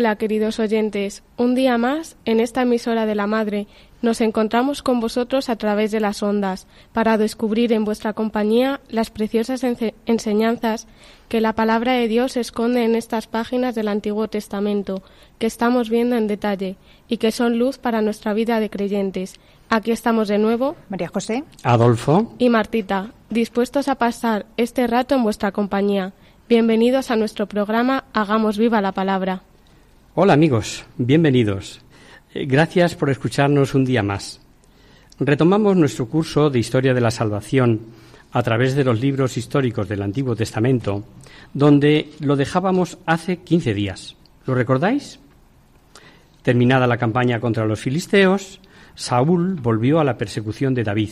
Hola queridos oyentes, un día más en esta emisora de la Madre nos encontramos con vosotros a través de las ondas para descubrir en vuestra compañía las preciosas enseñanzas que la palabra de Dios esconde en estas páginas del Antiguo Testamento que estamos viendo en detalle y que son luz para nuestra vida de creyentes. Aquí estamos de nuevo María José, Adolfo, y Martita, dispuestos a pasar este rato en vuestra compañía. Bienvenidos a nuestro programa Hagamos viva la palabra. Hola amigos, bienvenidos. Eh, Gracias por escucharnos un día más. Retomamos nuestro curso de Historia de la Salvación a través de los libros históricos del Antiguo Testamento, donde lo dejábamos hace 15 días. ¿Lo recordáis? Terminada la campaña contra los filisteos, Saúl volvió a la persecución de David.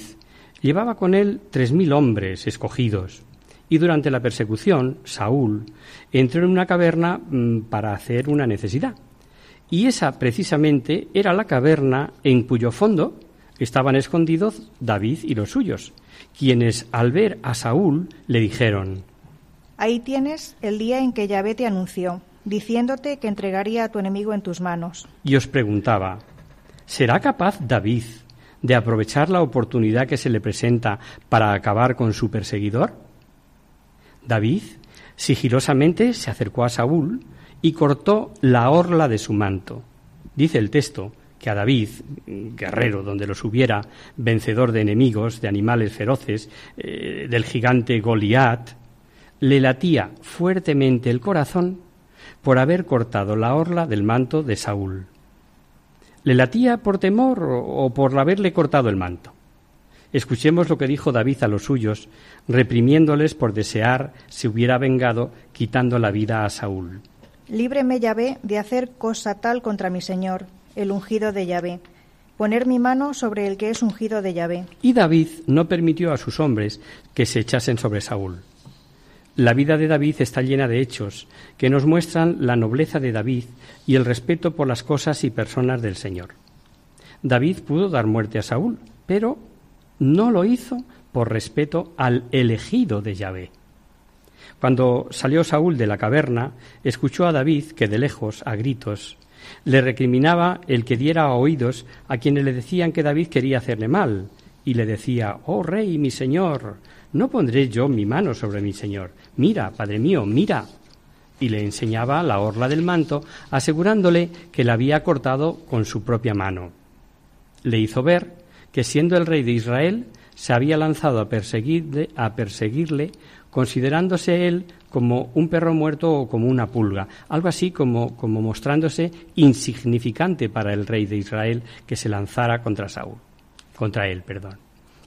Llevaba con él tres mil hombres escogidos. Y durante la persecución, Saúl entró en una caverna mm, para hacer una necesidad. Y esa precisamente era la caverna en cuyo fondo estaban escondidos David y los suyos, quienes al ver a Saúl le dijeron, ahí tienes el día en que Yahvé te anunció, diciéndote que entregaría a tu enemigo en tus manos. y os preguntaba, ¿será capaz David de aprovechar la oportunidad que se le presenta para acabar con su perseguidor? David sigilosamente se acercó a Saúl y cortó la orla de su manto. Dice el texto que a David, guerrero donde los hubiera, vencedor de enemigos, de animales feroces, eh, del gigante Goliat, le latía fuertemente el corazón por haber cortado la orla del manto de Saúl. ¿Le latía por temor o, por haberle cortado el manto? Escuchemos lo que dijo David a los suyos, reprimiéndoles por desear se hubiera vengado quitando la vida a Saúl. Líbreme Yahvé de hacer cosa tal contra mi Señor, el ungido de Yahvé, poner mi mano sobre el que es ungido de Yahvé. Y David no permitió a sus hombres que se echasen sobre Saúl. La vida de David está llena de hechos que nos muestran la nobleza de David y el respeto por las cosas y personas del Señor. David pudo dar muerte a Saúl, pero no lo hizo por respeto al elegido de Yahvé. Cuando salió Saúl de la caverna, escuchó a David que de lejos, a gritos, le recriminaba el que diera oídos a quienes le decían que David quería hacerle mal, y le decía, Oh rey, mi señor, no pondré yo mi mano sobre mi señor. Mira, padre mío, mira. Y le enseñaba la orla del manto, asegurándole que la había cortado con su propia mano. Le hizo ver que siendo el rey de Israel, se había lanzado a perseguirle, a perseguirle considerándose él como un perro muerto o como una pulga, algo así como, como mostrándose insignificante para el rey de Israel que se lanzara contra Saúl, contra él, perdón.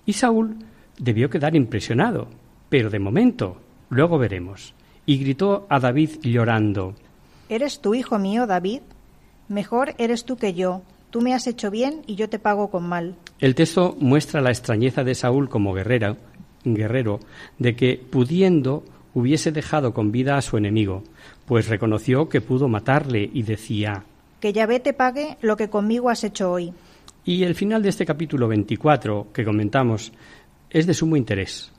Y Saúl debió quedar impresionado, pero de momento, luego veremos. Y gritó a David llorando, ¿Eres tú, hijo mío, David? Mejor eres tú que yo. Tú me has hecho bien y yo te pago con mal. El texto muestra la extrañeza de Saúl como guerrero, guerrero, de que pudiendo hubiese dejado con vida a su enemigo, pues reconoció que pudo matarle y decía. Que Yahvé te pague lo que conmigo has hecho hoy. Y el final de este capítulo 24 que comentamos es de sumo interés.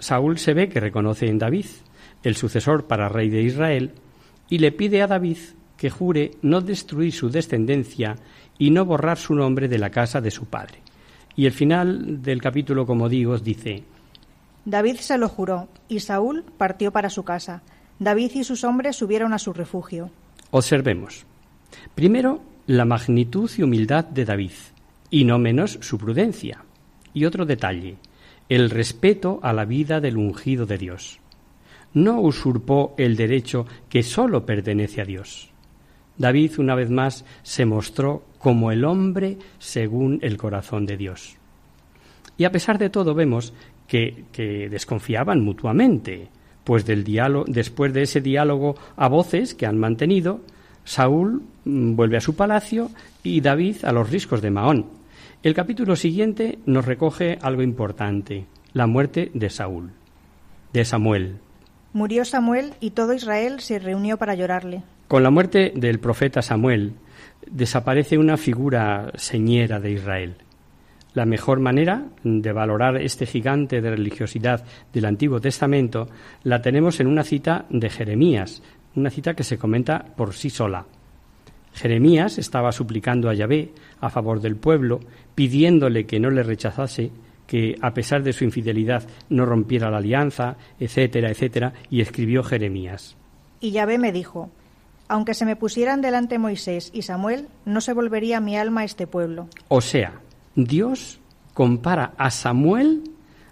Saúl se ve que reconoce en David el sucesor para rey de Israel y le pide a David que jure no destruir su descendencia y no borrar su nombre de la casa de su padre. Y el final del capítulo, como digo, dice, David se lo juró, y Saúl partió para su casa. David y sus hombres subieron a su refugio. Observemos. Primero, la magnitud y humildad de David, y no menos su prudencia. Y otro detalle, el respeto a la vida del ungido de Dios. No usurpó el derecho que sólo pertenece a Dios. David, una vez más, se mostró como el hombre según el corazón de Dios. Y a pesar de todo vemos que, que desconfiaban mutuamente, pues del diálogo, después de ese diálogo a voces que han mantenido, Saúl mm, vuelve a su palacio y David a los riscos de Mahón. El capítulo siguiente nos recoge algo importante, la muerte de Saúl, de Samuel. Murió Samuel y todo Israel se reunió para llorarle. Con la muerte del profeta Samuel desaparece una figura señera de Israel. La mejor manera de valorar este gigante de religiosidad del Antiguo Testamento la tenemos en una cita de Jeremías, una cita que se comenta por sí sola. Jeremías estaba suplicando a Yahvé a favor del pueblo, pidiéndole que no le rechazase, que a pesar de su infidelidad no rompiera la alianza, etcétera, etcétera, y escribió Jeremías. Y Yahvé me dijo, aunque se me pusieran delante Moisés y Samuel, no se volvería mi alma a este pueblo. O sea, Dios compara a Samuel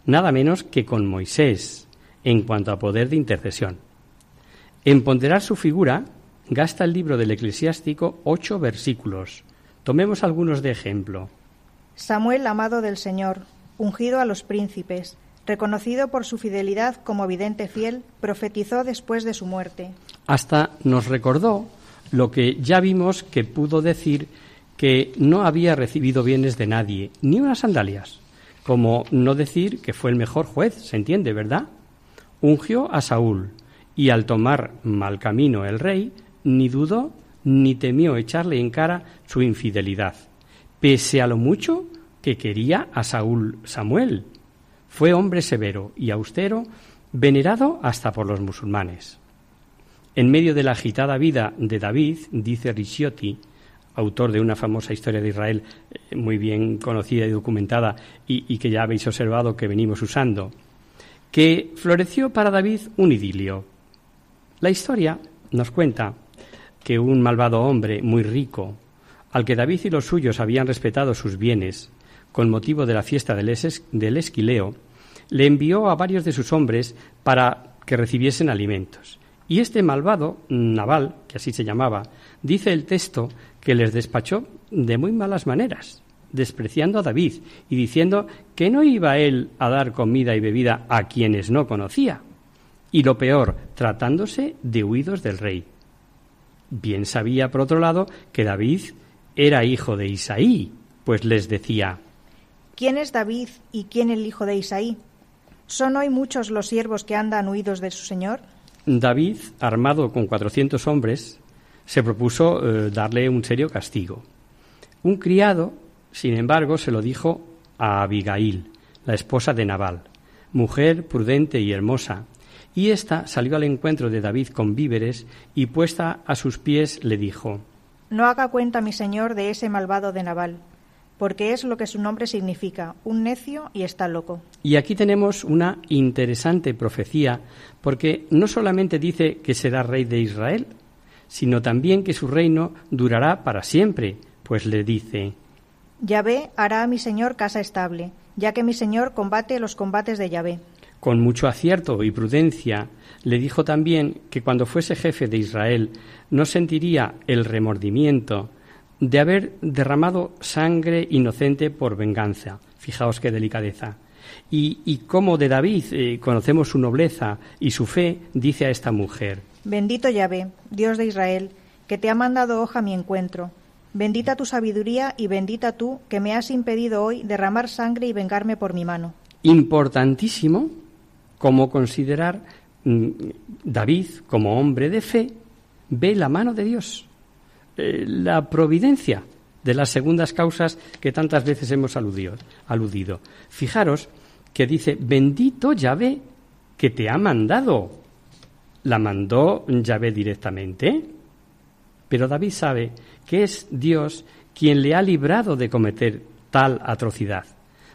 nada menos que con Moisés en cuanto a poder de intercesión. En ponderar su figura, gasta el libro del eclesiástico ocho versículos. Tomemos algunos de ejemplo. Samuel, amado del Señor, ungido a los príncipes, reconocido por su fidelidad como vidente fiel, profetizó después de su muerte. Hasta nos recordó lo que ya vimos que pudo decir que no había recibido bienes de nadie, ni unas sandalias, como no decir que fue el mejor juez, se entiende, ¿verdad? Ungió a Saúl, y al tomar mal camino el rey, ni dudó ni temió echarle en cara su infidelidad, pese a lo mucho que quería a Saúl Samuel. Fue hombre severo y austero, venerado hasta por los musulmanes. En medio de la agitada vida de David, dice Ricciotti, autor de una famosa historia de Israel eh, muy bien conocida y documentada y, que ya habéis observado que venimos usando, que floreció para David un idilio. La historia nos cuenta que un malvado hombre muy rico, al que David y los suyos habían respetado sus bienes con motivo de la fiesta del, es del Esquileo, le envió a varios de sus hombres para que recibiesen alimentos. Y este malvado, Naval, que así se llamaba, dice el texto que les despachó de muy malas maneras, despreciando a David y diciendo que no iba él a dar comida y bebida a quienes no conocía. Y lo peor, tratándose de huidos del rey. Bien sabía, por otro lado, que David era hijo de Isaí, pues les decía ¿Quién es David y quién el hijo de Isaí? ¿Son hoy muchos los siervos que andan huidos de su señor? David, armado con cuatrocientos hombres, se propuso eh, darle un serio castigo. Un criado, sin embargo, se lo dijo a Abigail, la esposa de Nabal, mujer prudente y hermosa, y ésta salió al encuentro de David con víveres y puesta a sus pies le dijo No haga cuenta mi señor de ese malvado de Nabal, porque es lo que su nombre significa, un necio y está loco. Y aquí tenemos una interesante profecía, porque no solamente dice que será rey de Israel, sino también que su reino durará para siempre, pues le dice Yahvé hará a mi señor casa estable, ya que mi señor combate los combates de Yahvé. Con mucho acierto y prudencia, le dijo también que cuando fuese jefe de Israel no sentiría el remordimiento de haber derramado sangre inocente por venganza. Fijaos qué delicadeza. Y, y como de David eh, conocemos su nobleza y su fe, dice a esta mujer, Bendito Yahvé, Dios de Israel, que te ha mandado hoja a mi encuentro. Bendita tu sabiduría y bendita tú que me has impedido hoy derramar sangre y vengarme por mi mano. Importantísimo como considerar mm, David como hombre de fe ve la mano de Dios eh, la providencia de las segundas causas que tantas veces hemos aludido, aludido. Fijaros que dice, bendito Yahvé que te ha mandado. La mandó Yahvé directamente. Pero David sabe que es Dios quien le ha librado de cometer tal atrocidad.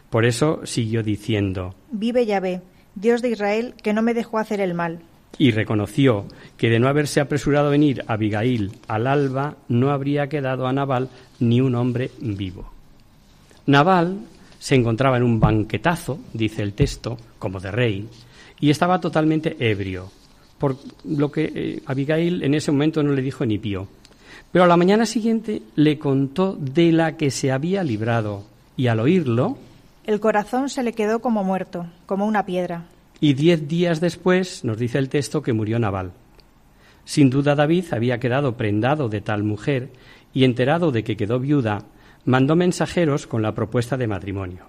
Por eso siguió diciendo, Vive Yahvé, Dios de Israel, que no me dejó hacer el mal. Y reconoció que de no haberse apresurado a venir Abigail al alba, no habría quedado a Nabal ni un hombre vivo. Nabal se encontraba en un banquetazo, dice el texto, como de rey, y estaba totalmente ebrio, por lo que eh, Abigail en ese momento no le dijo ni pío. Pero a la mañana siguiente le contó de la que se había librado, y al oírlo, El corazón se le quedó como muerto, como una piedra. Y diez días después nos dice el texto que murió Nabal. Sin duda David había quedado prendado de tal mujer y enterado de que quedó viuda, mandó mensajeros con la propuesta de matrimonio.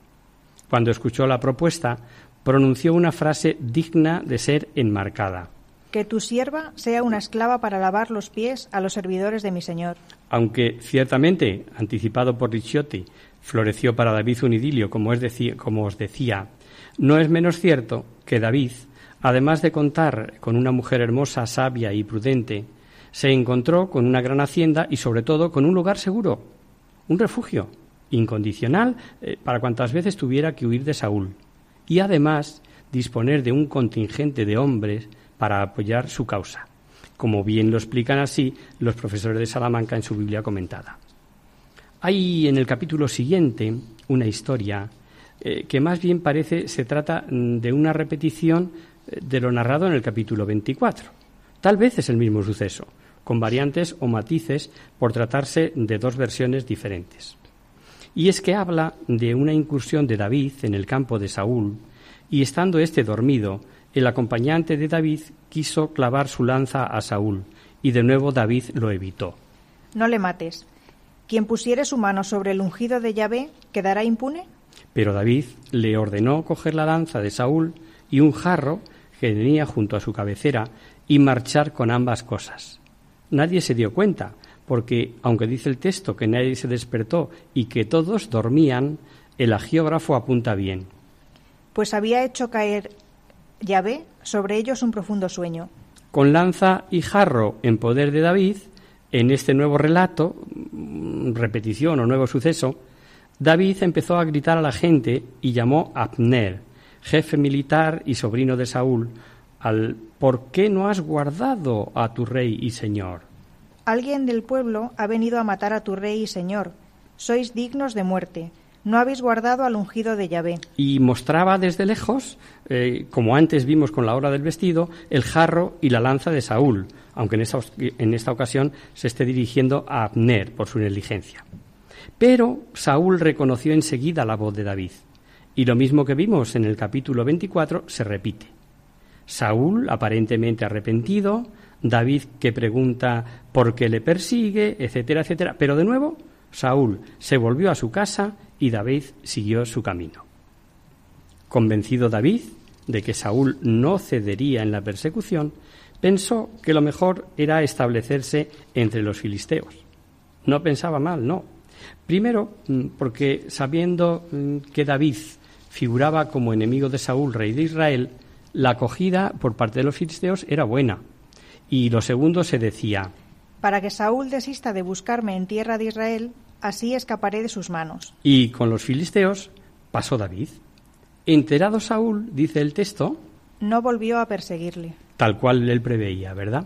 Cuando escuchó la propuesta, pronunció una frase digna de ser enmarcada. Que tu sierva sea una esclava para lavar los pies a los servidores de mi señor. Aunque ciertamente, anticipado por Ricciotti, floreció para David un idilio, como, es como os decía, no es menos cierto que David, además de contar con una mujer hermosa, sabia y prudente, se encontró con una gran hacienda y sobre todo con un lugar seguro, un refugio incondicional eh, para cuantas veces tuviera que huir de Saúl y además disponer de un contingente de hombres para apoyar su causa, como bien lo explican así los profesores de Salamanca en su Biblia comentada. Hay en el capítulo siguiente una historia eh, que más bien parece se trata mm, de una repetición eh, de lo narrado en el capítulo 24. Tal vez es el mismo suceso, con variantes o matices por tratarse de dos versiones diferentes. Y es que habla de una incursión de David en el campo de Saúl, y estando éste dormido, el acompañante de David quiso clavar su lanza a Saúl, y de nuevo David lo evitó. No le mates. Quien pusiere su mano sobre el ungido de Yahvé quedará impune. Pero David le ordenó coger la lanza de Saúl y un jarro que tenía junto a su cabecera y marchar con ambas cosas. Nadie se dio cuenta, porque aunque dice el texto que nadie se despertó y que todos dormían, el agiógrafo apunta bien. Pues había hecho caer Yahvé sobre ellos un profundo sueño. Con lanza y jarro en poder de David, en este nuevo relato, repetición o nuevo suceso, David empezó a gritar a la gente y llamó a Abner, jefe militar y sobrino de Saúl, al ¿por qué no has guardado a tu rey y señor? Alguien del pueblo ha venido a matar a tu rey y señor. Sois dignos de muerte. No habéis guardado al ungido de Yahvé. Y mostraba desde lejos, eh, como antes vimos con la hora del vestido, el jarro y la lanza de Saúl, aunque en esta, en esta ocasión se esté dirigiendo a Abner por su negligencia. Pero Saúl reconoció enseguida la voz de David. Y lo mismo que vimos en el capítulo 24 se repite. Saúl, aparentemente arrepentido, David que pregunta por qué le persigue, etcétera, etcétera. Pero de nuevo, Saúl se volvió a su casa y David siguió su camino. Convencido David de que Saúl no cedería en la persecución, pensó que lo mejor era establecerse entre los filisteos. No pensaba mal, no. Primero, mm, porque sabiendo mm, que David figuraba como enemigo de Saúl, rey de Israel, la acogida por parte de los filisteos era buena. Y lo segundo se decía, Para que Saúl desista de buscarme en tierra de Israel, así escaparé de sus manos. y con los filisteos pasó David. Enterado Saúl, dice el texto, No volvió a perseguirle. tal cual él preveía, ¿verdad?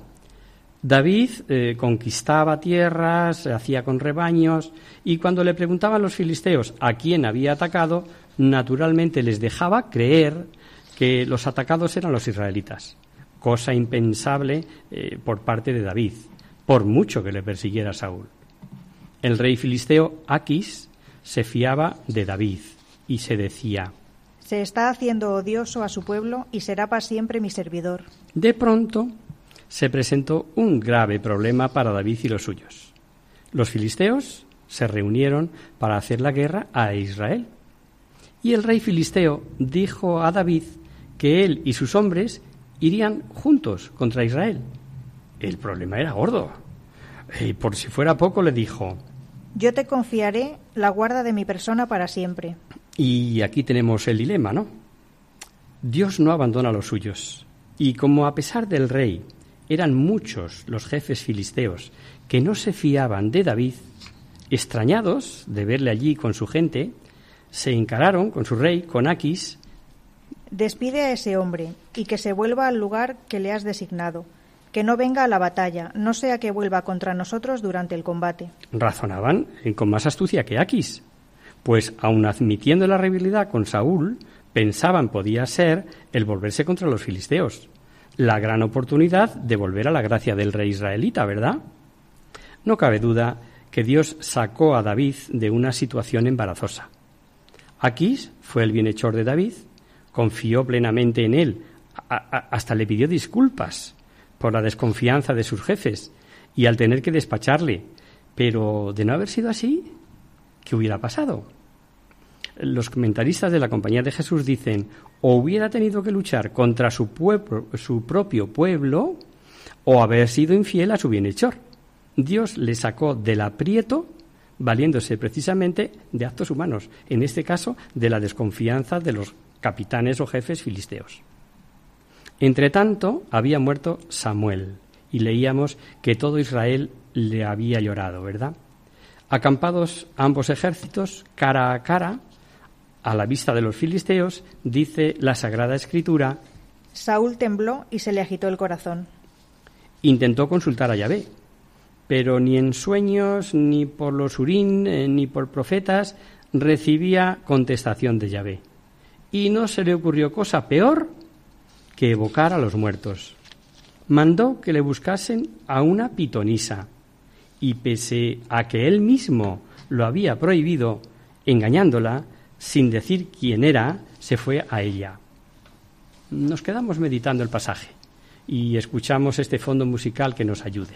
David eh, conquistaba tierras, se hacía con rebaños, y cuando le preguntaban los filisteos a quién había atacado, naturalmente les dejaba creer que los atacados eran los israelitas, cosa impensable eh, por parte de David, por mucho que le persiguiera Saúl. El rey filisteo Aquis se fiaba de David y se decía, Se está haciendo odioso a su pueblo y será para siempre mi servidor. De pronto se presentó un grave problema para David y los suyos. Los filisteos se reunieron para hacer la guerra a Israel. Y el rey filisteo dijo a David que él y sus hombres irían juntos contra Israel. El problema era gordo. Y por si fuera poco le dijo, Yo te confiaré la guarda de mi persona para siempre. Y aquí tenemos el dilema, ¿no? Dios no abandona a los suyos. Y como a pesar del rey eran muchos los jefes filisteos que no se fiaban de David, extrañados de verle allí con su gente, se encararon con su rey, con Aquis, Despide a ese hombre y que se vuelva al lugar que le has designado, que no venga a la batalla, no sea que vuelva contra nosotros durante el combate. Razonaban con más astucia que Aquis, pues aun admitiendo la rivalidad con Saúl, pensaban podía ser el volverse contra los filisteos, la gran oportunidad de volver a la gracia del rey israelita, ¿verdad? No cabe duda que Dios sacó a David de una situación embarazosa. Aquis fue el bienhechor de David, confió plenamente en él, hasta le pidió disculpas por la desconfianza de sus jefes y al tener que despacharle. Pero de no haber sido así, ¿qué hubiera pasado? Los comentaristas de la Compañía de Jesús dicen, o hubiera tenido que luchar contra su, pueblo, su propio pueblo o haber sido infiel a su bienhechor. Dios le sacó del aprieto valiéndose precisamente de actos humanos, en este caso de la desconfianza de los capitanes o jefes filisteos. Entre tanto, había muerto Samuel, y leíamos que todo Israel le había llorado, ¿verdad? Acampados ambos ejércitos, cara a cara, a la vista de los filisteos, dice la Sagrada Escritura. Saúl tembló y se le agitó el corazón. Intentó consultar a Yahvé, pero ni en sueños, ni por los urín, eh, ni por profetas recibía contestación de Yahvé. Y no se le ocurrió cosa peor que evocar a los muertos. Mandó que le buscasen a una pitonisa, y pese a que él mismo lo había prohibido, engañándola, sin decir quién era, se fue a ella. Nos quedamos meditando el pasaje y escuchamos este fondo musical que nos ayude.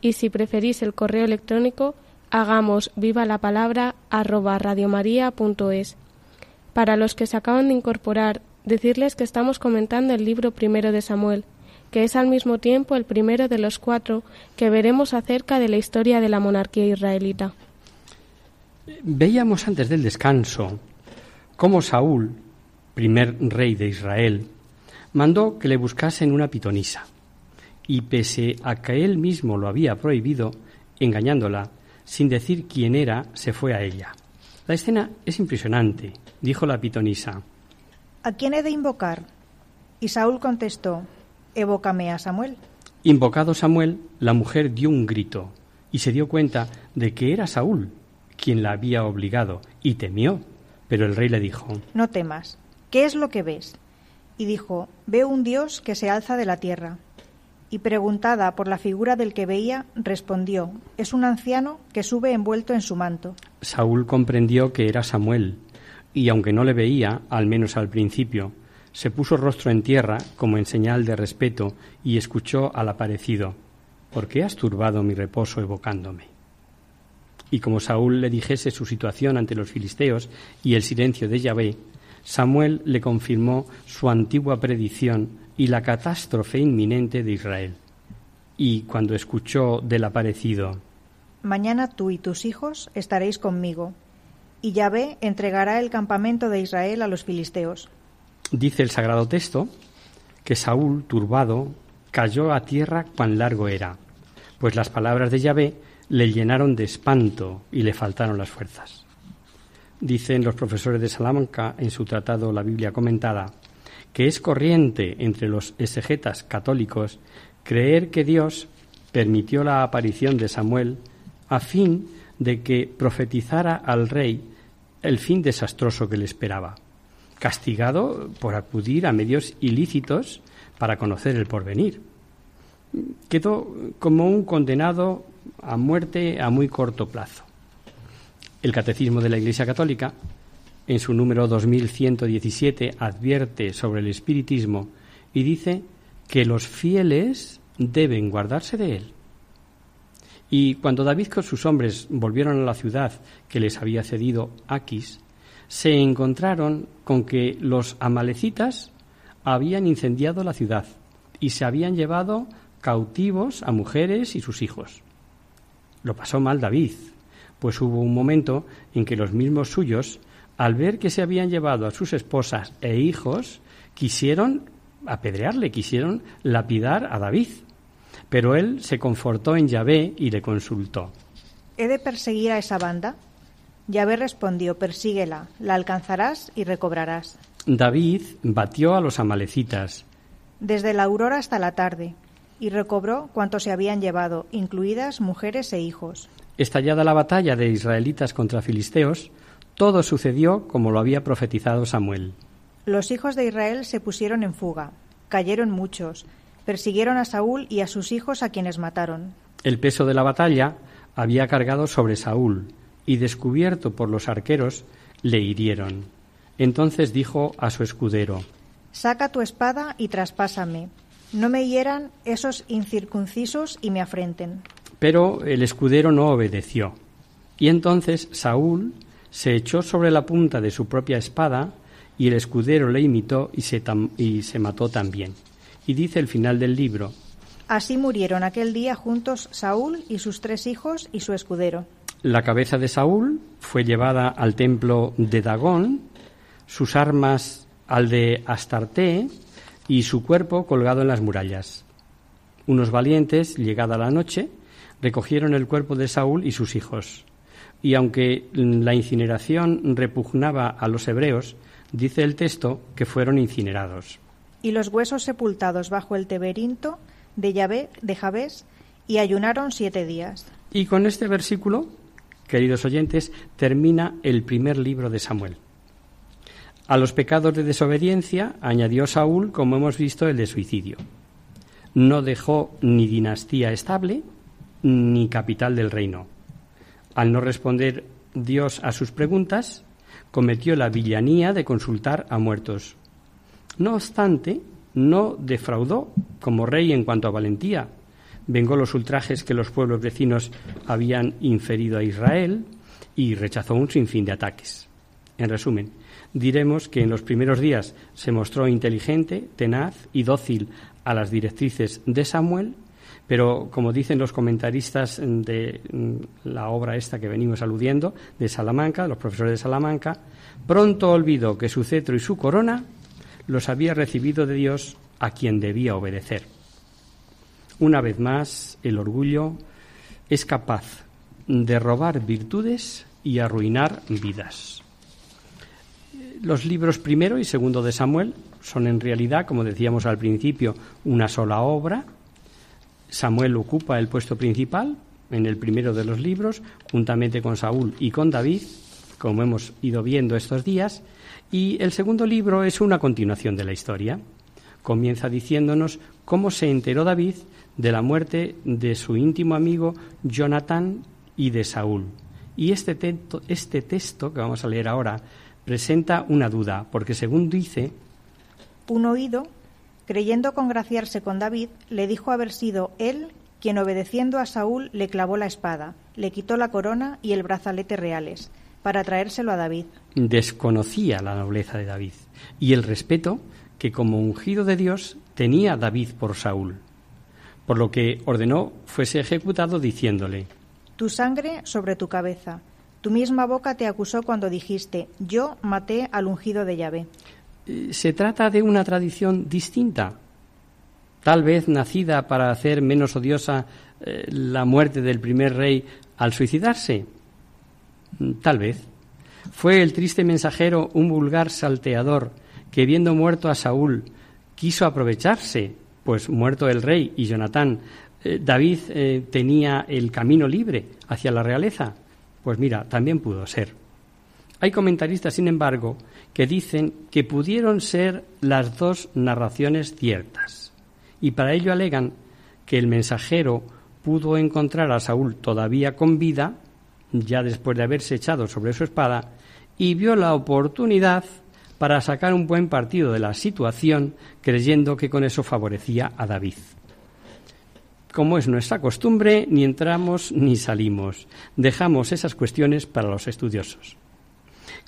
y si preferís el correo electrónico, hagamos viva la palabra arroba radiomaria.es. Para los que se acaban de incorporar, decirles que estamos comentando el libro primero de Samuel, que es al mismo tiempo el primero de los cuatro que veremos acerca de la historia de la monarquía israelita. Veíamos antes del descanso cómo Saúl, primer rey de Israel, mandó que le buscasen una pitonisa y pese a que él mismo lo había prohibido, engañándola, sin decir quién era, se fue a ella. La escena es impresionante, dijo la pitonisa. ¿A quién he de invocar? Y Saúl contestó, evócame a Samuel. Invocado Samuel, la mujer dio un grito y se dio cuenta de que era Saúl quien la había obligado y temió. Pero el rey le dijo, No temas, ¿qué es lo que ves? Y dijo, Veo un Dios que se alza de la tierra y preguntada por la figura del que veía, respondió, es un anciano que sube envuelto en su manto. Saúl comprendió que era Samuel, y aunque no le veía, al menos al principio, se puso rostro en tierra como en señal de respeto y escuchó al aparecido, ¿por qué has turbado mi reposo evocándome? Y como Saúl le dijese su situación ante los filisteos y el silencio de Yahvé, Samuel le confirmó su antigua predicción y la catástrofe inminente de Israel. Y cuando escuchó del aparecido, Mañana tú y tus hijos estaréis conmigo, y Yahvé entregará el campamento de Israel a los filisteos. Dice el sagrado texto que Saúl, turbado, cayó a tierra cuán largo era, pues las palabras de Yahvé le llenaron de espanto y le faltaron las fuerzas. Dicen los profesores de Salamanca en su tratado La Biblia comentada que es corriente entre los exegetas católicos creer que Dios permitió la aparición de Samuel a fin de que profetizara al rey el fin desastroso que le esperaba, castigado por acudir a medios ilícitos para conocer el porvenir. Quedó como un condenado a muerte a muy corto plazo. El Catecismo de la Iglesia Católica en su número 2117 advierte sobre el espiritismo y dice que los fieles deben guardarse de él. Y cuando David con sus hombres volvieron a la ciudad que les había cedido Aquis, se encontraron con que los amalecitas habían incendiado la ciudad y se habían llevado cautivos a mujeres y sus hijos. Lo pasó mal David, pues hubo un momento en que los mismos suyos al ver que se habían llevado a sus esposas e hijos, quisieron apedrearle, quisieron lapidar a David. Pero él se confortó en Yahvé y le consultó. ¿He de perseguir a esa banda? Yahvé respondió, persíguela, la alcanzarás y recobrarás. David batió a los amalecitas. Desde la aurora hasta la tarde, y recobró cuanto se habían llevado, incluidas mujeres e hijos. Estallada la batalla de israelitas contra filisteos, todo sucedió como lo había profetizado Samuel. Los hijos de Israel se pusieron en fuga, cayeron muchos, persiguieron a Saúl y a sus hijos a quienes mataron. El peso de la batalla había cargado sobre Saúl, y descubierto por los arqueros, le hirieron. Entonces dijo a su escudero Saca tu espada y traspásame. No me hieran esos incircuncisos y me afrenten. Pero el escudero no obedeció. Y entonces Saúl se echó sobre la punta de su propia espada y el escudero le imitó y se, y se mató también. Y dice el final del libro. Así murieron aquel día juntos Saúl y sus tres hijos y su escudero. La cabeza de Saúl fue llevada al templo de Dagón, sus armas al de Astarte y su cuerpo colgado en las murallas. Unos valientes, llegada la noche, recogieron el cuerpo de Saúl y sus hijos y aunque la incineración repugnaba a los hebreos, dice el texto que fueron incinerados. Y los huesos sepultados bajo el teberinto de Yahvé, de Jabés, y ayunaron siete días. Y con este versículo, queridos oyentes, termina el primer libro de Samuel. A los pecados de desobediencia añadió Saúl, como hemos visto, el de suicidio. No dejó ni dinastía estable ni capital del reino. Al no responder Dios a sus preguntas, cometió la villanía de consultar a muertos. No obstante, no defraudó como rey en cuanto a valentía. Vengó los ultrajes que los pueblos vecinos habían inferido a Israel y rechazó un sinfín de ataques. En resumen, diremos que en los primeros días se mostró inteligente, tenaz y dócil a las directrices de Samuel, pero como dicen los comentaristas de mm, la obra esta que venimos aludiendo, de Salamanca, los profesores de Salamanca, pronto olvidó que su cetro y su corona los había recibido de Dios a quien debía obedecer. Una vez más, el orgullo es capaz de robar virtudes y arruinar vidas. Los libros primero y segundo de Samuel son en realidad, como decíamos al principio, una sola obra. Samuel ocupa el puesto principal en el primero de los libros, juntamente con Saúl y con David, como hemos ido viendo estos días, y el segundo libro es una continuación de la historia. Comienza diciéndonos cómo se enteró David de la muerte de su íntimo amigo Jonatán y de Saúl. Y este, este texto que vamos a leer ahora presenta una duda, porque según dice... Un oído, creyendo congraciarse con David, le dijo haber sido él quien obedeciendo a Saúl le clavó la espada, le quitó la corona y el brazalete reales, para traérselo a David. Desconocía la nobleza de David y el respeto que como ungido de Dios tenía David por Saúl, por lo que ordenó fuese ejecutado diciéndole, Tu sangre sobre tu cabeza, tu misma boca te acusó cuando dijiste, yo maté al ungido de Yahvé. Eh, se trata de una tradición distinta, tal vez nacida para hacer menos odiosa eh, la muerte del primer rey al suicidarse. Mm, tal vez. Fue el triste mensajero un vulgar salteador que viendo muerto a Saúl quiso aprovecharse, pues muerto el rey y Jonatán, eh, David tenía el camino libre hacia la realeza. Pues mira, también pudo ser. Hay comentaristas, sin embargo, que dicen que pudieron ser las dos narraciones ciertas. Y para ello alegan que el mensajero pudo encontrar a Saúl todavía con vida, ya después de haberse echado sobre su espada, y vio la oportunidad para sacar un buen partido de la situación, creyendo que con eso favorecía a David como es nuestra costumbre, ni entramos ni salimos. Dejamos esas cuestiones para los estudiosos.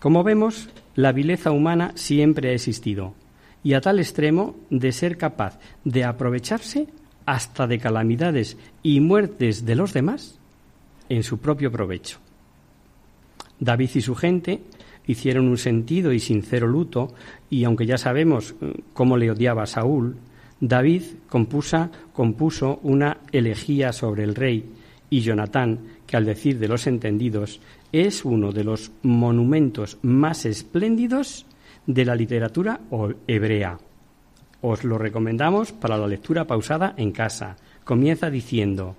Como vemos, la vileza humana siempre ha existido, y a tal extremo de ser capaz de aprovecharse hasta de calamidades y muertes de los demás en su propio provecho. David y su gente hicieron un sentido y sincero luto, y aunque ya sabemos eh, cómo le odiaba a Saúl, David compuso una elegía sobre el rey y Jonatán, que al decir de los entendidos es uno de los monumentos más espléndidos de la literatura hebrea. Os lo recomendamos para la lectura pausada en casa. Comienza diciendo,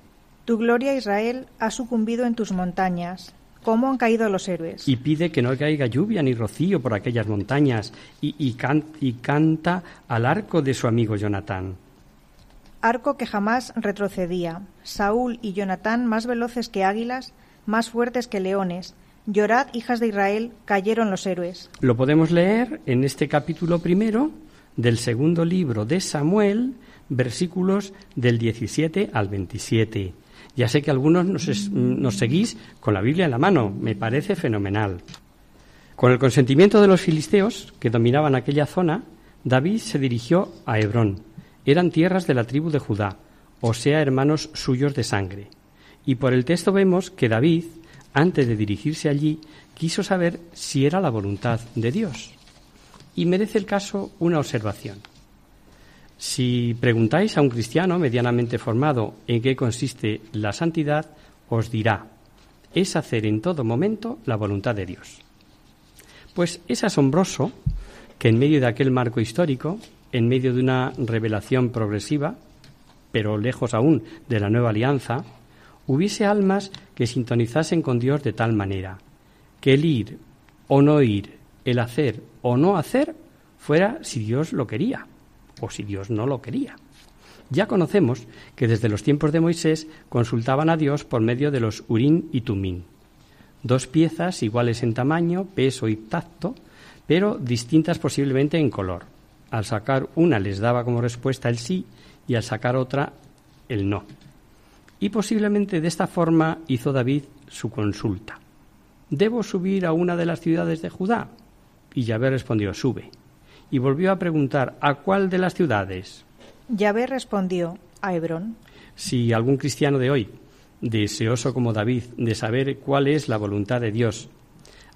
Tu gloria, Israel, ha sucumbido en tus montañas, cómo han caído los héroes. Y pide que no caiga lluvia ni rocío por aquellas montañas y, y, canta al arco de su amigo Jonatán. Arco que jamás retrocedía. Saúl y Jonatán más veloces que águilas, más fuertes que leones. Llorad, hijas de Israel, cayeron los héroes. Lo podemos leer en este capítulo primero del segundo libro de Samuel, versículos del 17 al 27. Ya sé que algunos nos, seguís con la Biblia en la mano, me parece fenomenal. Con el consentimiento de los filisteos que dominaban aquella zona, David se dirigió a Hebrón. Eran tierras de la tribu de Judá, o sea, hermanos suyos de sangre. Y por el texto vemos que David, antes de dirigirse allí, quiso saber si era la voluntad de Dios. Y merece el caso una observación. Si preguntáis a un cristiano medianamente formado en qué consiste la santidad, os dirá, es hacer en todo momento la voluntad de Dios. Pues es asombroso que en medio de aquel marco histórico, en medio de una revelación progresiva, pero lejos aún de la nueva alianza, hubiese almas que sintonizasen con Dios de tal manera que el ir o no ir, el hacer o no hacer, fuera si Dios lo quería o si Dios no lo quería. Ya conocemos que desde los tiempos de Moisés consultaban a Dios por medio de los Urín y Tumín, dos piezas iguales en tamaño, peso y tacto, pero distintas posiblemente en color. Al sacar una les daba como respuesta el sí y al sacar otra el no. Y posiblemente de esta forma hizo David su consulta. ¿Debo subir a una de las ciudades de Judá? Y Yahvé respondió, sube. Y volvió a preguntar, ¿a cuál de las ciudades? Yahvé respondió, a Hebrón. Si algún cristiano de hoy, deseoso como David de saber cuál es la voluntad de Dios,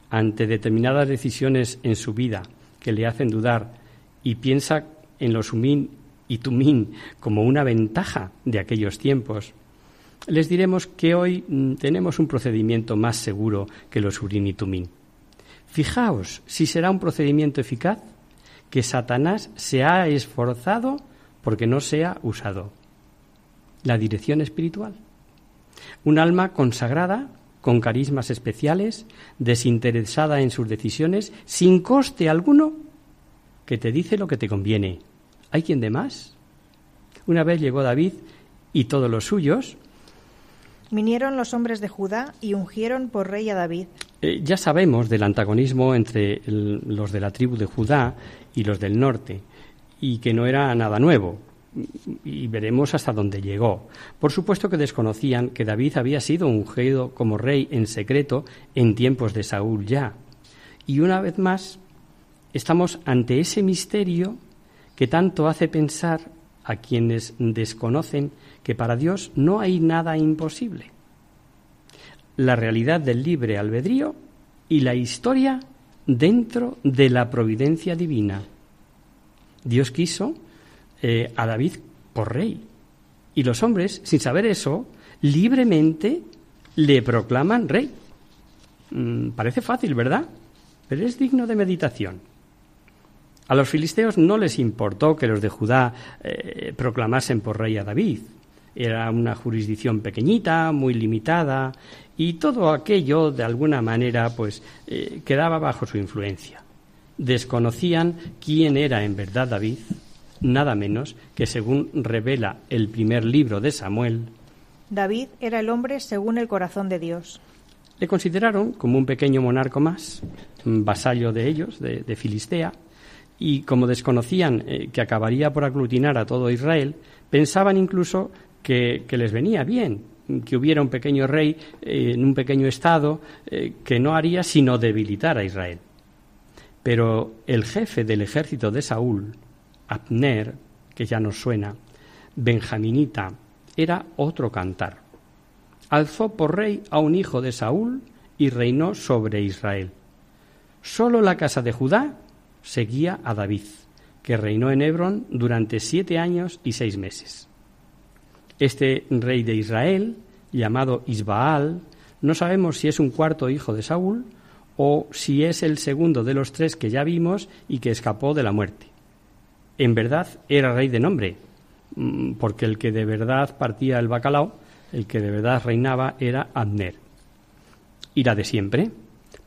ante determinadas decisiones en su vida que le hacen dudar y piensa en los humín y tumín como una ventaja de aquellos tiempos, les diremos que hoy mm, tenemos un procedimiento más seguro que los urín y tumín. Fijaos si será un procedimiento eficaz que Satanás se ha esforzado porque no sea usado. La dirección espiritual. Un alma consagrada, con carismas especiales, desinteresada en sus decisiones, sin coste alguno, que te dice lo que te conviene. ¿Hay quien de más? Una vez llegó David y todos los suyos Vinieron los hombres de Judá y ungieron por rey a David. Eh, ya sabemos del antagonismo entre los de la tribu de Judá y los del norte, y que no era nada nuevo, y veremos hasta dónde llegó. Por supuesto que desconocían que David había sido ungido como rey en secreto en tiempos de Saúl ya. Y una vez más, estamos ante ese misterio que tanto hace pensar a quienes desconocen que para Dios no hay nada imposible. La realidad del libre albedrío y la historia dentro de la providencia divina. Dios quiso eh, a David por rey. Y los hombres, sin saber eso, libremente le proclaman rey. Mm, parece fácil, ¿verdad? Pero es digno de meditación. A los filisteos no les importó que los de Judá eh, proclamasen por rey a David. Era una jurisdicción pequeñita, muy limitada, y todo aquello, de alguna manera, pues eh, quedaba bajo su influencia. Desconocían quién era en verdad David, nada menos que según revela el primer libro de Samuel. David era el hombre según el corazón de Dios. Le consideraron como un pequeño monarca más, vasallo de ellos, de, Filistea, y como desconocían eh, que acabaría por aglutinar a todo Israel, pensaban incluso que, les venía bien que hubiera un pequeño rey eh, en un pequeño estado eh, que no haría sino debilitar a Israel. Pero el jefe del ejército de Saúl, Abner, que ya nos suena, benjaminita, era otro cantar. Alzó por rey a un hijo de Saúl y reinó sobre Israel. Solo la casa de Judá seguía a David, que reinó en Hebrón durante siete años y seis meses. Este rey de Israel, llamado Isbaal, no sabemos si es un cuarto hijo de Saúl o si es el segundo de los tres que ya vimos y que escapó de la muerte. En verdad era rey de nombre, mm, porque el que de verdad partía el bacalao, el que de verdad reinaba era Abner. La de siempre,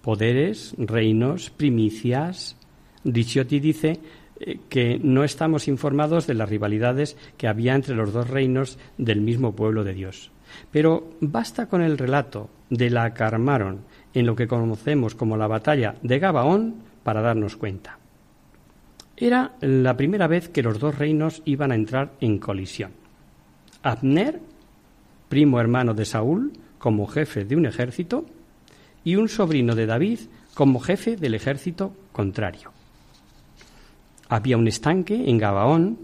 poderes, reinos, primicias. Ricciotti dice eh, que no estamos informados de las rivalidades que había entre los dos reinos del mismo pueblo de Dios. Pero basta con el relato de la que armaron en lo que conocemos como la batalla de Gabaón para darnos cuenta. Era la primera vez que los dos reinos iban a entrar en colisión. Abner, primo hermano de Saúl, como jefe de un ejército, y un sobrino de David como jefe del ejército contrario. Había un estanque en Gabaón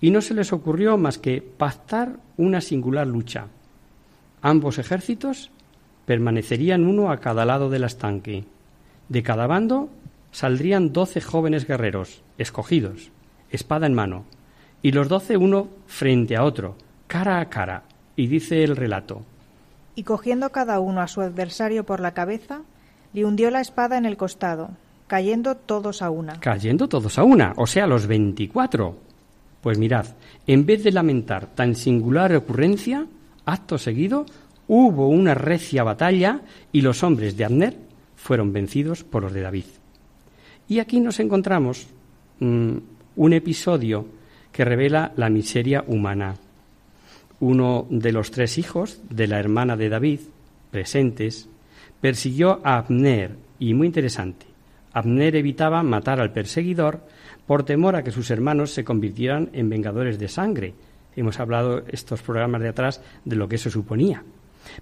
y no se les ocurrió más que pactar una singular lucha. Ambos ejércitos permanecerían uno a cada lado del estanque. De cada bando saldrían doce jóvenes guerreros, escogidos, espada en mano, y los doce uno frente a otro, cara a cara. Y dice el relato. Y cogiendo cada uno a su adversario por la cabeza, le hundió la espada en el costado, cayendo todos a una. Cayendo todos a una, o sea, los veinticuatro. Pues mirad, en vez de lamentar tan singular ocurrencia, acto seguido, hubo una recia batalla y los hombres de Abner fueron vencidos por los de David. Y aquí nos encontramos mm, un episodio que revela la miseria humana. Uno de los tres hijos de la hermana de David, presentes, persiguió a Abner, y muy interesante, Abner evitaba matar al perseguidor por temor a que sus hermanos se convirtieran en vengadores de sangre. Hemos hablado estos programas de atrás de lo que eso suponía.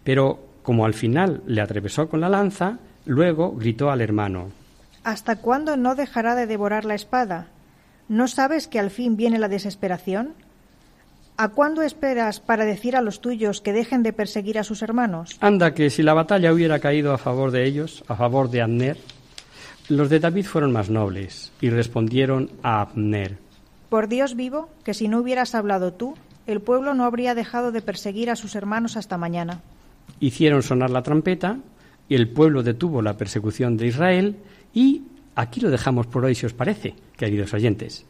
Pero como al final le atravesó con la lanza, luego gritó al hermano ¿Hasta cuándo no dejará de devorar la espada? ¿No sabes que al fin viene la desesperación? ¿A cuándo esperas para decir a los tuyos que dejen de perseguir a sus hermanos? Anda, que si la batalla hubiera caído a favor de ellos, a favor de Abner, los de David fueron más nobles y respondieron a Abner. Por Dios vivo, que si no hubieras hablado tú, el pueblo no habría dejado de perseguir a sus hermanos hasta mañana. Hicieron sonar la trompeta y el pueblo detuvo la persecución de Israel y aquí lo dejamos por hoy, si os parece, queridos oyentes.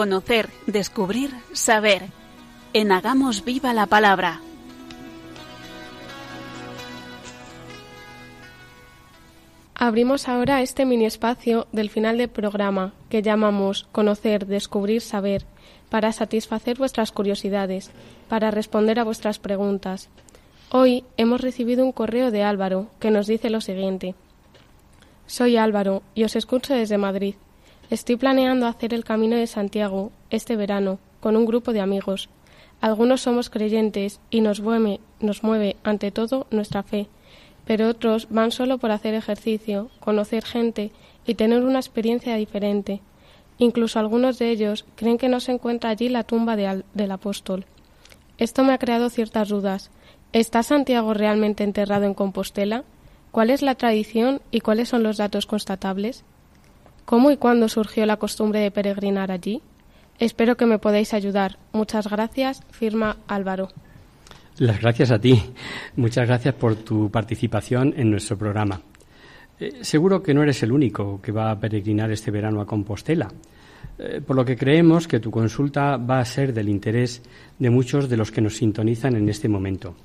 Conocer, descubrir, saber. En Hagamos Viva la Palabra. Abrimos ahora este mini espacio del final del programa que llamamos Conocer, Descubrir, Saber, para satisfacer vuestras curiosidades, para responder a vuestras preguntas. Hoy hemos recibido un correo de Álvaro que nos dice lo siguiente. Soy Álvaro y os escucho desde Madrid. Estoy planeando hacer el Camino de Santiago este verano con un grupo de amigos. Algunos somos creyentes y nos mueve, nos mueve ante todo nuestra fe, pero otros van solo por hacer ejercicio, conocer gente y tener una experiencia diferente. Incluso algunos de ellos creen que no se encuentra allí la tumba del apóstol. Esto me ha creado ciertas dudas. ¿Está Santiago realmente enterrado en Compostela? ¿Cuál es la tradición y cuáles son los datos constatables? ¿Cómo y cuándo surgió la costumbre de peregrinar allí? Espero que me podáis ayudar. Muchas gracias. Firma Álvaro. Las gracias a ti. Muchas gracias por tu participación en nuestro programa. Eh, seguro que no eres el único que va a peregrinar este verano a Compostela, eh, por lo que creemos que tu consulta va a ser del interés de muchos de los que nos sintonizan en este momento.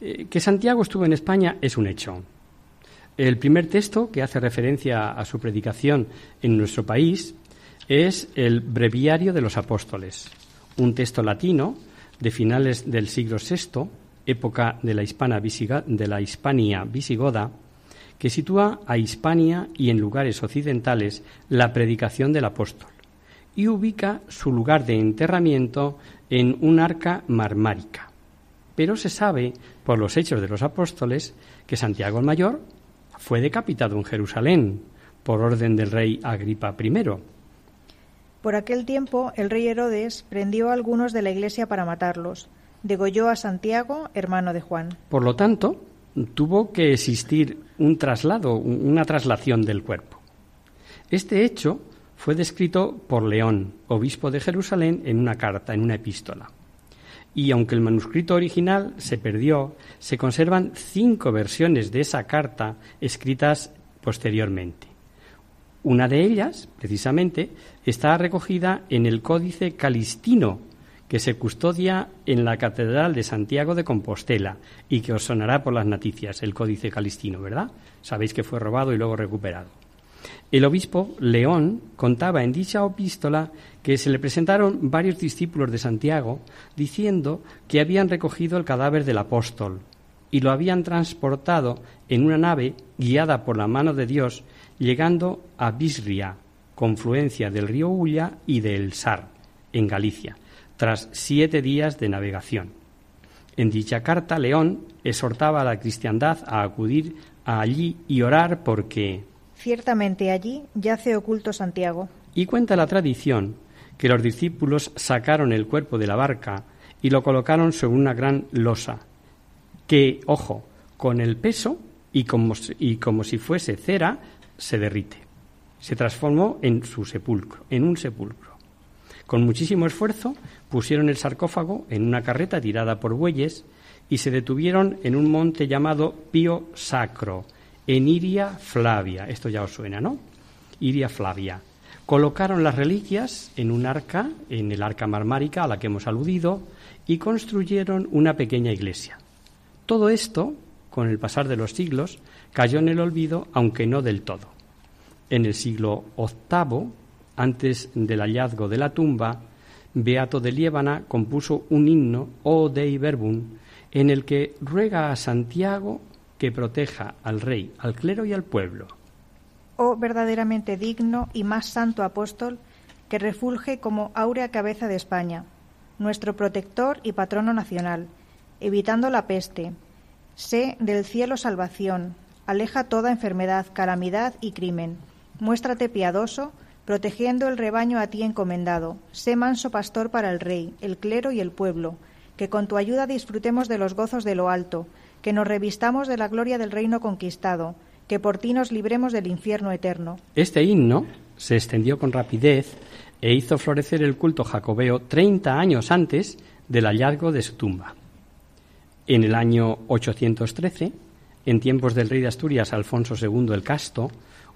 Eh, que Santiago estuvo en España es un hecho. El primer texto que hace referencia a su predicación en nuestro país es el Breviario de los Apóstoles, un texto latino de finales del siglo VI, época de la, Hispana de la Hispania visigoda, que sitúa a Hispania y en lugares occidentales la predicación del apóstol y ubica su lugar de enterramiento en un arca marmárica. Pero se sabe, por los hechos de los apóstoles, que Santiago el Mayor fue decapitado en Jerusalén por orden del rey Agripa I. Por aquel tiempo el rey Herodes prendió a algunos de la iglesia para matarlos. Degolló a Santiago, hermano de Juan. Por lo tanto, tuvo que existir un traslado, una traslación del cuerpo. Este hecho fue descrito por León, obispo de Jerusalén, en una carta, en una epístola y aunque el manuscrito original se perdió, se conservan cinco versiones de esa carta escritas posteriormente. Una de ellas, precisamente, está recogida en el Códice Calistino, que se custodia en la Catedral de Santiago de Compostela y que os sonará por las noticias, el Códice Calistino, ¿verdad? Sabéis que fue robado y luego recuperado. El obispo León contaba en dicha epístola que se le presentaron varios discípulos de Santiago diciendo que habían recogido el cadáver del apóstol y lo habían transportado en una nave guiada por la mano de Dios, llegando a Bisria, confluencia del río Ulla y del Sar, en Galicia, tras siete días de navegación. En dicha carta, León exhortaba a la cristiandad a acudir allí y orar porque Ciertamente allí yace oculto Santiago. Y cuenta la tradición que los discípulos sacaron el cuerpo de la barca y lo colocaron sobre una gran losa, que, ojo, con el peso y como, y como si fuese cera, se derrite. Se transformó en su sepulcro, en un sepulcro. Con muchísimo esfuerzo pusieron el sarcófago en una carreta tirada por bueyes y se detuvieron en un monte llamado Pío Sacro, en Iria Flavia. Esto ya os suena, ¿no? Iria Flavia. Colocaron las reliquias en un arca, en el arca marmárica a la que hemos aludido, y construyeron una pequeña iglesia. Todo esto, con el pasar de los siglos, cayó en el olvido, aunque no del todo. En el siglo VIII, antes del hallazgo de la tumba, Beato de Liébana compuso un himno, O Dei Verbum, en el que ruega a Santiago que proteja al rey, al clero y al pueblo. Oh verdaderamente digno y más santo apóstol, que refulge como áurea cabeza de España, nuestro protector y patrono nacional, evitando la peste. Sé del cielo salvación, aleja toda enfermedad, calamidad y crimen. Muéstrate piadoso, protegiendo el rebaño a ti encomendado. Sé manso pastor para el rey, el clero y el pueblo, que con tu ayuda disfrutemos de los gozos de lo alto, que nos revistamos de la gloria del reino conquistado, que por ti nos libremos del infierno eterno. Este himno se extendió con rapidez e hizo florecer el culto jacobeo treinta años antes del hallazgo de su tumba. En el año 813, en tiempos del rey de Asturias Alfonso II el Casto,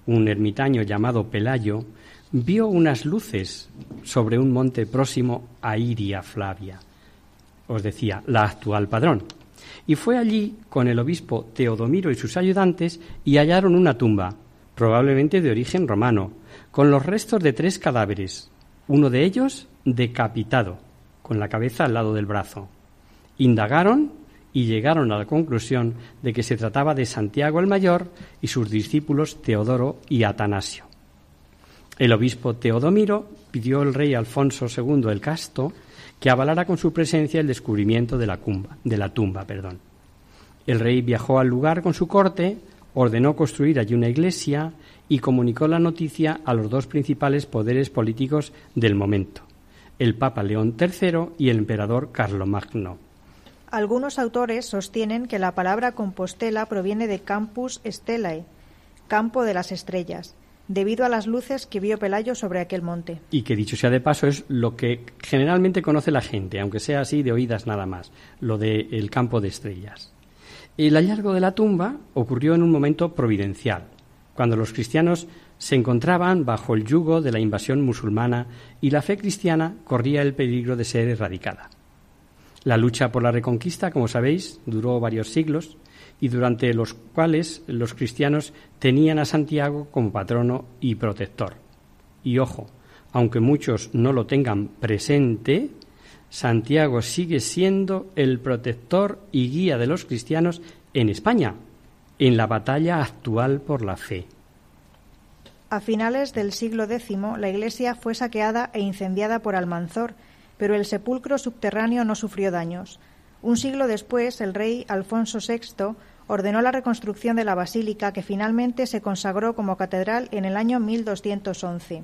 un ermitaño llamado Pelayo vio unas luces sobre un monte próximo a Iria Flavia, os decía, la actual padrón, y fue allí con el obispo Teodomiro y sus ayudantes y hallaron una tumba, probablemente de origen romano, con los restos de tres cadáveres, uno de ellos decapitado, con la cabeza al lado del brazo. Indagaron y llegaron a la conclusión de que se trataba de Santiago el Mayor y sus discípulos Teodoro y Atanasio. El obispo Teodomiro pidió al rey Alfonso II el Casto que avalara con su presencia el descubrimiento de la, de la tumba. Perdón. El rey viajó al lugar con su corte, ordenó construir allí una iglesia y comunicó la noticia a los dos principales poderes políticos del momento, el Papa León III y el emperador Carlomagno. Algunos autores sostienen que la palabra Compostela proviene de Campus Stellae, campo de las estrellas, debido a las luces que vio Pelayo sobre aquel monte. Y que dicho sea de paso es lo que generalmente conoce la gente, aunque sea así de oídas nada más, lo del campo de estrellas. El hallazgo de la tumba ocurrió en un momento providencial, cuando los cristianos se encontraban bajo el yugo de la invasión musulmana y la fe cristiana corría el peligro de ser erradicada. La lucha por la reconquista, como sabéis, duró varios siglos y durante los cuales los cristianos tenían a Santiago como patrono y protector. Y ojo, aunque muchos no lo tengan presente, Santiago sigue siendo el protector y guía de los cristianos en España, en la batalla actual por la fe. A finales del siglo X, la iglesia fue saqueada e incendiada por Almanzor, pero el sepulcro subterráneo no sufrió daños. Un siglo después, el rey Alfonso VI ordenó la reconstrucción de la basílica que finalmente se consagró como catedral en el año 1211,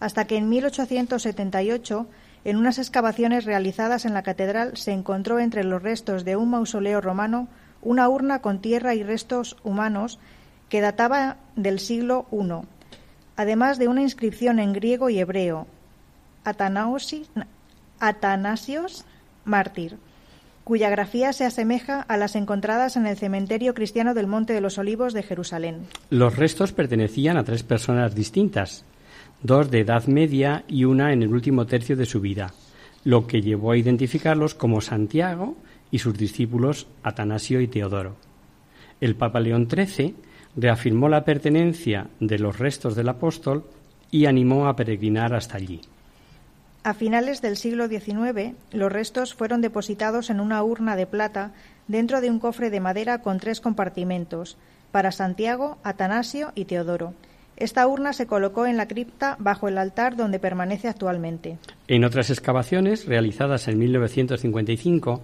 hasta que en 1878, en unas excavaciones realizadas en la catedral, se encontró entre los restos de un mausoleo romano una urna con tierra y restos humanos que databa del siglo I, además de una inscripción en griego y hebreo, Atanasios, mártir. Cuya grafía se asemeja a las encontradas en el cementerio cristiano del Monte de los Olivos de Jerusalén. Los restos pertenecían a tres personas distintas, dos de edad media y una en el último tercio de su vida, lo que llevó a identificarlos como Santiago y sus discípulos Atanasio y Teodoro. El Papa León XIII reafirmó la pertenencia de los restos del apóstol y animó a peregrinar hasta allí. A finales del siglo XIX, los restos fueron depositados en una urna de plata dentro de un cofre de madera con tres compartimentos, para Santiago, Atanasio y Teodoro. Esta urna se colocó en la cripta bajo el altar donde permanece actualmente. En otras excavaciones realizadas en 1955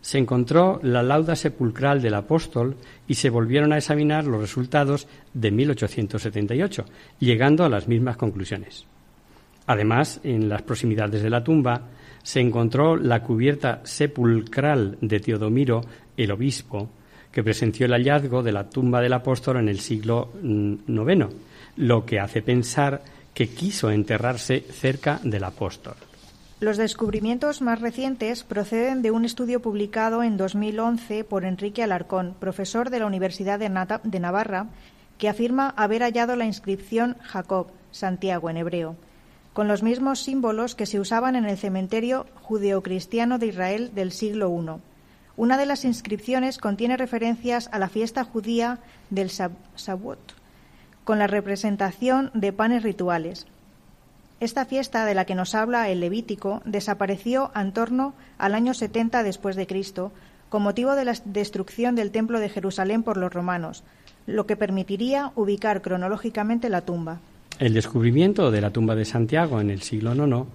se encontró la lauda sepulcral del apóstol y se volvieron a examinar los resultados de 1878, llegando a las mismas conclusiones. Además, en las proximidades de la tumba se encontró la cubierta sepulcral de Teodomiro, el obispo, que presenció el hallazgo de la tumba del apóstol en el siglo IX, lo que hace pensar que quiso enterrarse cerca del apóstol. Los descubrimientos más recientes proceden de un estudio publicado en 2011 por Enrique Alarcón, profesor de la Universidad de Navarra, que afirma haber hallado la inscripción Jacob, Santiago en hebreo, con los mismos símbolos que se usaban en el cementerio judeocristiano de Israel del siglo I. Una de las inscripciones contiene referencias a la fiesta judía del Shavuot, con la representación de panes rituales. Esta fiesta de la que nos habla el Levítico desapareció en torno al año 70 después de Cristo, con motivo de la destrucción del templo de Jerusalén por los romanos, lo que permitiría ubicar cronológicamente la tumba. El descubrimiento de la tumba de Santiago en el siglo IX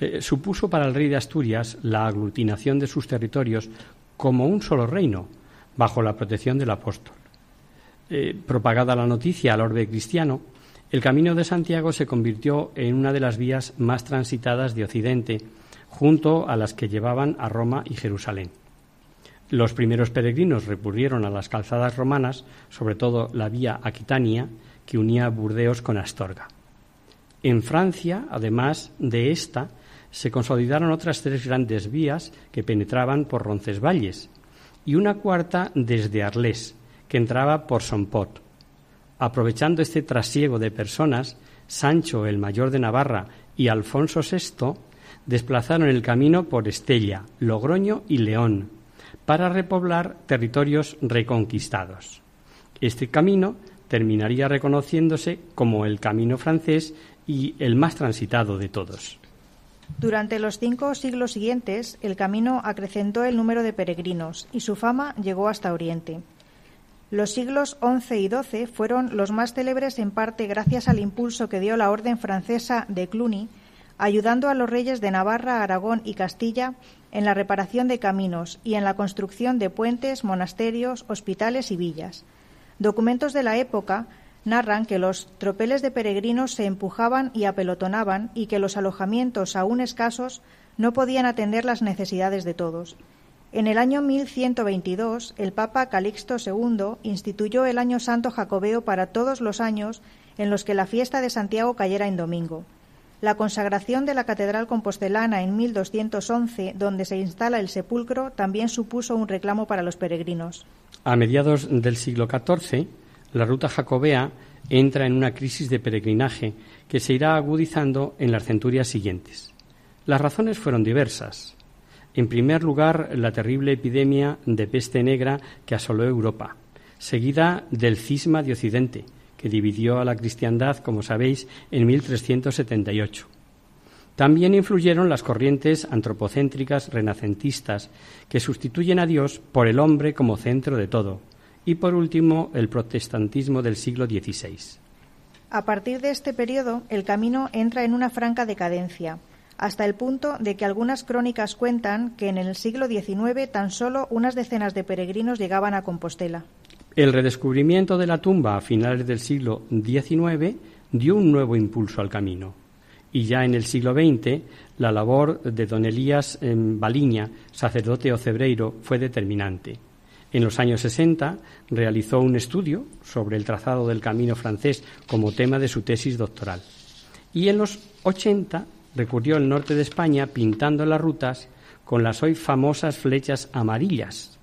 eh, supuso para el rey de Asturias la aglutinación de sus territorios como un solo reino, bajo la protección del apóstol. Eh, propagada la noticia al orbe cristiano, el camino de Santiago se convirtió en una de las vías más transitadas de Occidente, junto a las que llevaban a Roma y Jerusalén. Los primeros peregrinos recurrieron a las calzadas romanas, sobre todo la vía Aquitania, que unía Burdeos con Astorga. En Francia, además de esta, se consolidaron otras tres grandes vías que penetraban por Roncesvalles y una cuarta desde Arlés, que entraba por Sompot. Aprovechando este trasiego de personas, Sancho el Mayor de Navarra y Alfonso VI desplazaron el camino por Estella, Logroño y León para repoblar territorios reconquistados. Este camino terminaría reconociéndose como el camino francés y el más transitado de todos. Durante los cinco siglos siguientes, el camino acrecentó el número de peregrinos y su fama llegó hasta Oriente. Los siglos XI y XII fueron los más célebres en parte gracias al impulso que dio la Orden francesa de Cluny, ayudando a los reyes de Navarra, Aragón y Castilla en la reparación de caminos y en la construcción de puentes, monasterios, hospitales y villas. Documentos de la época narran que los tropeles de peregrinos se empujaban y apelotonaban y que los alojamientos aún escasos no podían atender las necesidades de todos. En el año 1122, el Papa Calixto II instituyó el Año Santo Jacobeo para todos los años en los que la fiesta de Santiago cayera en domingo. La consagración de la Catedral Compostelana en 1211, donde se instala el sepulcro, también supuso un reclamo para los peregrinos. A mediados del siglo XIV, la ruta jacobea entra en una crisis de peregrinaje que se irá agudizando en las centurias siguientes. Las razones fueron diversas. En primer lugar, la terrible epidemia de peste negra que asoló Europa, seguida del cisma de Occidente, que dividió a la cristiandad, como sabéis, en 1378. También influyeron las corrientes antropocéntricas renacentistas, que sustituyen a Dios por el hombre como centro de todo. Y por último, el protestantismo del siglo XVI. A partir de este periodo, el camino entra en una franca decadencia, hasta el punto de que algunas crónicas cuentan que en el siglo XIX tan solo unas decenas de peregrinos llegaban a Compostela. El redescubrimiento de la tumba a finales del siglo XIX dio un nuevo impulso al camino. Y ya en el siglo XX, la labor de don Elías Baliña, sacerdote ocebreiro, fue determinante. En los años 60 realizó un estudio sobre el trazado del camino francés como tema de su tesis doctoral. Y en los 80 recurrió al norte de España pintando las rutas con las hoy famosas flechas amarillas.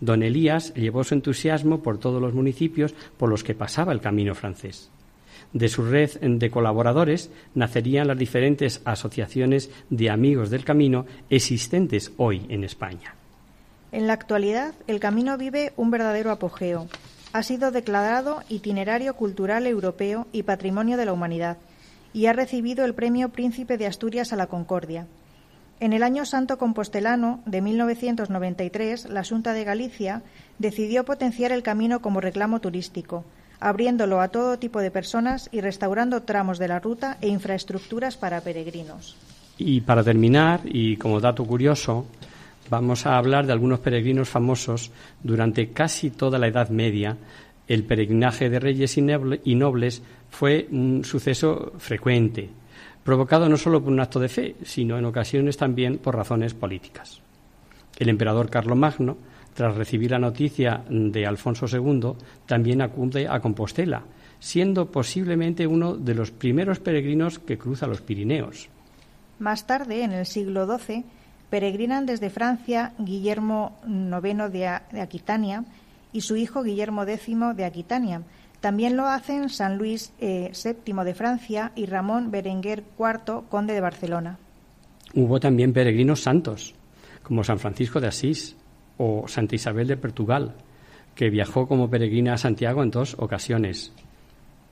Don Elías llevó su entusiasmo por todos los municipios por los que pasaba el camino francés. De su red de colaboradores nacerían las diferentes asociaciones de amigos del camino existentes hoy en España. En la actualidad, el camino vive un verdadero apogeo. Ha sido declarado itinerario cultural europeo y patrimonio de la humanidad y ha recibido el Premio Príncipe de Asturias a la Concordia. En el año santo compostelano de 1993, la Junta de Galicia decidió potenciar el camino como reclamo turístico, abriéndolo a todo tipo de personas y restaurando tramos de la ruta e infraestructuras para peregrinos. Y para terminar, y como dato curioso, vamos a hablar de algunos peregrinos famosos durante casi toda la Edad Media. El peregrinaje de reyes y nobles fue un suceso frecuente, provocado no solo por un acto de fe, sino en ocasiones también por razones políticas. El emperador Carlomagno tras recibir la noticia de Alfonso II, también acude a Compostela, siendo posiblemente uno de los primeros peregrinos que cruza los Pirineos. Más tarde, en el siglo XII, peregrinan desde Francia Guillermo IX de, Aquitania y su hijo Guillermo X de Aquitania. También lo hacen San Luis VII eh, de Francia y Ramón Berenguer IV, conde de Barcelona. Hubo también peregrinos santos, como San Francisco de Asís, o Santa Isabel de Portugal, que viajó como peregrina a Santiago en dos ocasiones.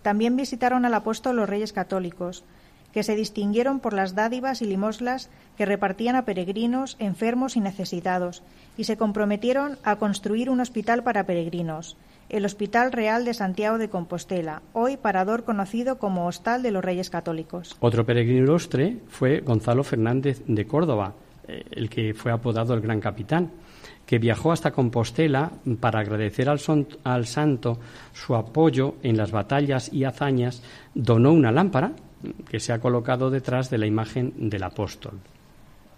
También visitaron al apóstol los reyes católicos, que se distinguieron por las dádivas y limoslas que repartían a peregrinos, enfermos y necesitados, y se comprometieron a construir un hospital para peregrinos, el Hospital Real de Santiago de Compostela, hoy parador conocido como Hostal de los Reyes Católicos. Otro peregrino ilustre fue Gonzalo Fernández de Córdoba, eh, el que fue apodado el Gran Capitán que viajó hasta Compostela para agradecer al, al, santo su apoyo en las batallas y hazañas, donó una lámpara que se ha colocado detrás de la imagen del apóstol.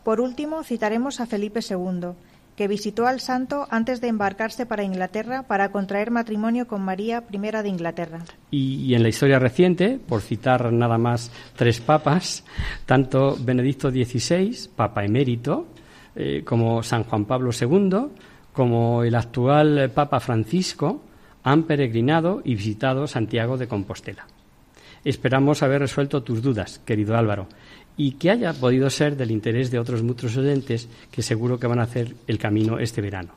Por último, citaremos a Felipe II, que visitó al santo antes de embarcarse para Inglaterra para contraer matrimonio con María I de Inglaterra. Y, y, en la historia reciente, por citar nada más tres papas, tanto Benedicto XVI, papa emérito, eh, como San Juan Pablo II, como el actual Papa Francisco, han peregrinado y visitado Santiago de Compostela. Esperamos haber resuelto tus dudas, querido Álvaro, y que haya podido ser del interés de otros muchos oyentes que seguro que van a hacer el camino este verano.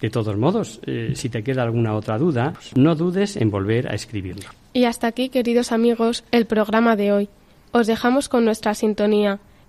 De todos modos, eh, si te queda alguna otra duda, no dudes en volver a escribirlo. Y hasta aquí, queridos amigos, el programa de hoy. Os dejamos con nuestra sintonía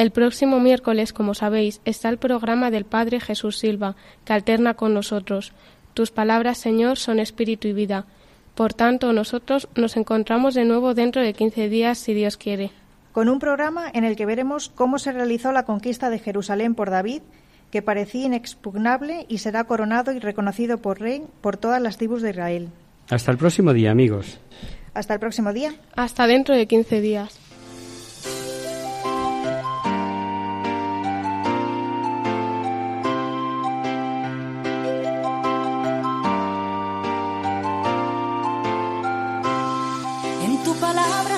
El próximo miércoles, como sabéis, está el programa del Padre Jesús Silva, que alterna con nosotros. Tus palabras, Señor, son espíritu y vida. Por tanto, nosotros nos encontramos de nuevo dentro de quince días, si Dios quiere. Con un programa en el que veremos cómo se realizó la conquista de Jerusalén por David, que parecía inexpugnable y será coronado y reconocido por rey por todas las tribus de Israel. Hasta el próximo día, amigos. Hasta el próximo día. Hasta dentro de quince días.